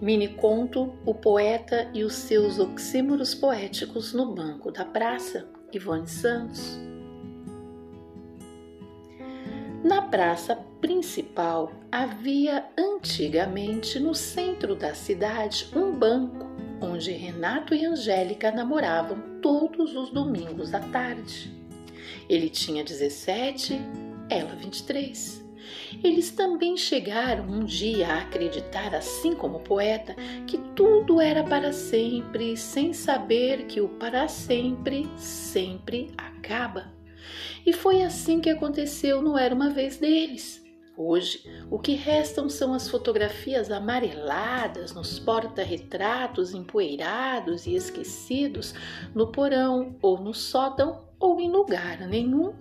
Mini conto O Poeta e os seus oxímoros poéticos no banco da praça, Ivone Santos. Na praça principal havia antigamente no centro da cidade um banco onde Renato e Angélica namoravam todos os domingos à tarde. Ele tinha 17, ela 23. Eles também chegaram um dia a acreditar, assim como o poeta, que tudo era para sempre, sem saber que o para sempre sempre acaba. E foi assim que aconteceu no Era uma Vez deles. Hoje, o que restam são as fotografias amareladas nos porta-retratos empoeirados e esquecidos no porão ou no sótão ou em lugar nenhum